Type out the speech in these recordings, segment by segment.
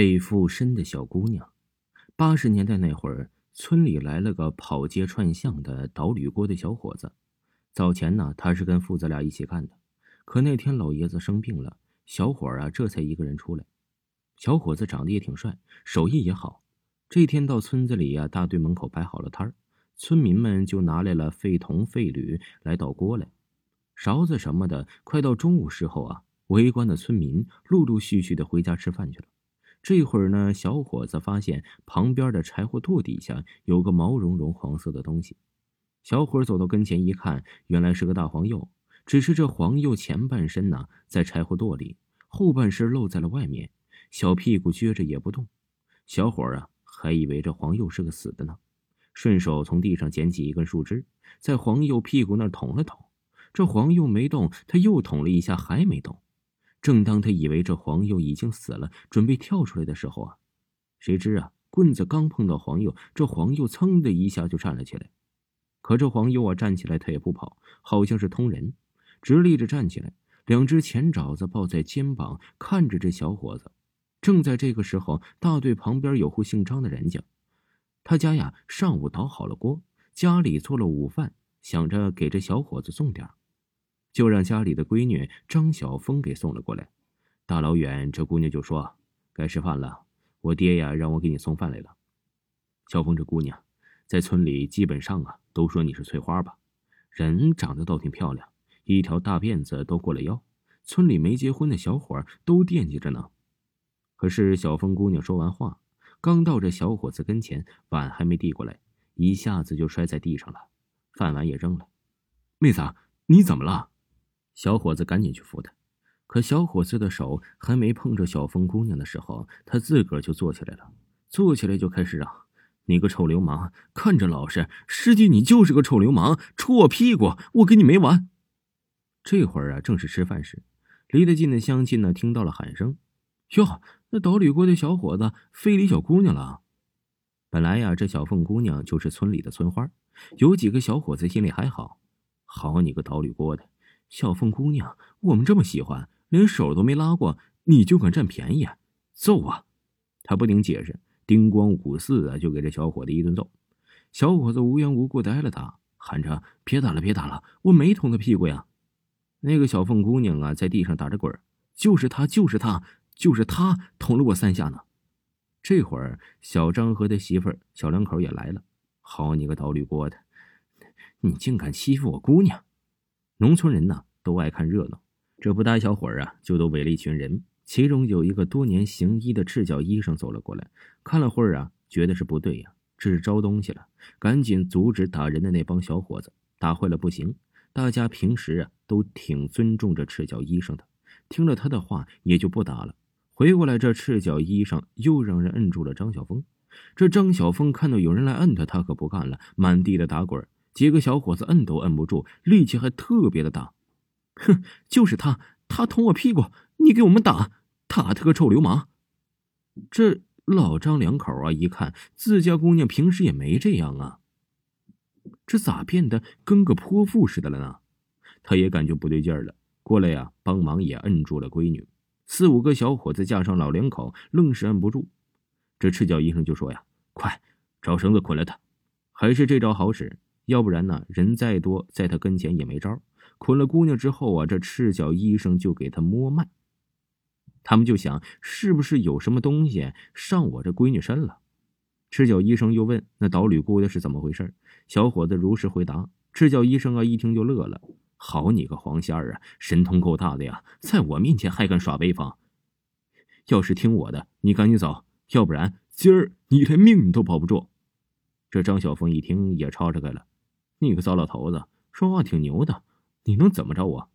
背负身的小姑娘，八十年代那会儿，村里来了个跑街串巷的倒铝锅的小伙子。早前呢，他是跟父子俩一起干的，可那天老爷子生病了，小伙儿啊这才一个人出来。小伙子长得也挺帅，手艺也好。这天到村子里呀，大队门口摆好了摊儿，村民们就拿来了废铜废铝来倒锅来，勺子什么的。快到中午时候啊，围观的村民陆陆续续的回家吃饭去了。这会儿呢，小伙子发现旁边的柴火垛底下有个毛茸茸黄色的东西。小伙走到跟前一看，原来是个大黄鼬。只是这黄鼬前半身呢在柴火垛里，后半身露在了外面，小屁股撅着也不动。小伙啊，还以为这黄鼬是个死的呢，顺手从地上捡起一根树枝，在黄鼬屁股那儿捅了捅。这黄鼬没动，他又捅了一下，还没动。正当他以为这黄鼬已经死了，准备跳出来的时候啊，谁知啊，棍子刚碰到黄鼬，这黄鼬噌的一下就站了起来。可这黄鼬啊，站起来他也不跑，好像是通人，直立着站起来，两只前爪子抱在肩膀，看着这小伙子。正在这个时候，大队旁边有户姓张的人家，他家呀上午倒好了锅，家里做了午饭，想着给这小伙子送点儿。就让家里的闺女张小峰给送了过来。大老远，这姑娘就说：“该吃饭了，我爹呀让我给你送饭来了。”小峰这姑娘，在村里基本上啊都说你是翠花吧，人长得倒挺漂亮，一条大辫子都过了腰，村里没结婚的小伙都惦记着呢。可是小峰姑娘说完话，刚到这小伙子跟前，碗还没递过来，一下子就摔在地上了，饭碗也扔了。妹子，你怎么了？小伙子赶紧去扶他，可小伙子的手还没碰着小峰姑娘的时候，他自个儿就坐起来了。坐起来就开始嚷：“你个臭流氓，看着老实，实际你就是个臭流氓，戳我屁股，我跟你没完！”这会儿啊，正是吃饭时，离得近的乡亲呢听到了喊声：“哟，那倒铝锅的小伙子非礼小姑娘了。”本来呀，这小凤姑娘就是村里的村花，有几个小伙子心里还好，好你个倒铝锅的！小凤姑娘，我们这么喜欢，连手都没拉过，你就敢占便宜？揍啊！他不听解释，叮咣五四的就给这小伙子一顿揍。小伙子无缘无故的挨了打，喊着：“别打了，别打了，我没捅他屁股呀！”那个小凤姑娘啊，在地上打着滚就是他，就是他，就是他捅了我三下呢。这会儿，小张和他媳妇儿小两口也来了。好你个倒铝锅的，你竟敢欺负我姑娘！农村人呢都爱看热闹，这不大小伙儿啊就都围了一群人。其中有一个多年行医的赤脚医生走了过来，看了会儿啊，觉得是不对呀，这是招东西了，赶紧阻止打人的那帮小伙子。打坏了不行，大家平时啊都挺尊重这赤脚医生的，听了他的话也就不打了。回过来，这赤脚医生又让人摁住了张小峰。这张小峰看到有人来摁他，他可不干了，满地的打滚。几个小伙子摁都摁不住，力气还特别的大。哼，就是他，他捅我屁股，你给我们打，打他个臭流氓！这老张两口啊，一看自家姑娘平时也没这样啊，这咋变得跟个泼妇似的了呢？他也感觉不对劲儿了，过来呀，帮忙也摁住了闺女。四五个小伙子加上老两口，愣是摁不住。这赤脚医生就说呀：“快找绳子捆了他！”还是这招好使。要不然呢？人再多，在他跟前也没招。捆了姑娘之后啊，这赤脚医生就给他摸脉。他们就想，是不是有什么东西上我这闺女身了？赤脚医生又问：“那倒铝锅的是怎么回事？”小伙子如实回答。赤脚医生啊，一听就乐了：“好你个黄仙儿啊，神通够大的呀，在我面前还敢耍威风！要是听我的，你赶紧走，要不然今儿你连命都保不住。”这张小凤一听也吵吵开了。你个糟老头子，说话挺牛的，你能怎么着我？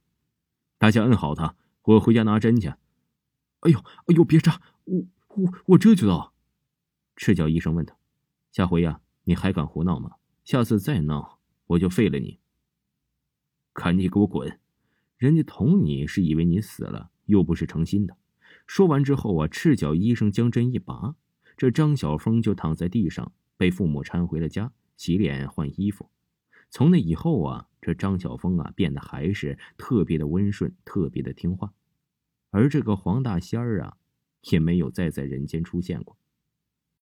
大家摁好他，我回家拿针去。哎呦，哎呦，别扎，我我我这就到。赤脚医生问他：“下回呀，你还敢胡闹吗？下次再闹，我就废了你。”赶紧给我滚！人家捅你是以为你死了，又不是诚心的。说完之后啊，赤脚医生将针一拔，这张小峰就躺在地上，被父母搀回了家，洗脸换衣服。从那以后啊，这张晓峰啊变得还是特别的温顺，特别的听话。而这个黄大仙儿啊，也没有再在人间出现过。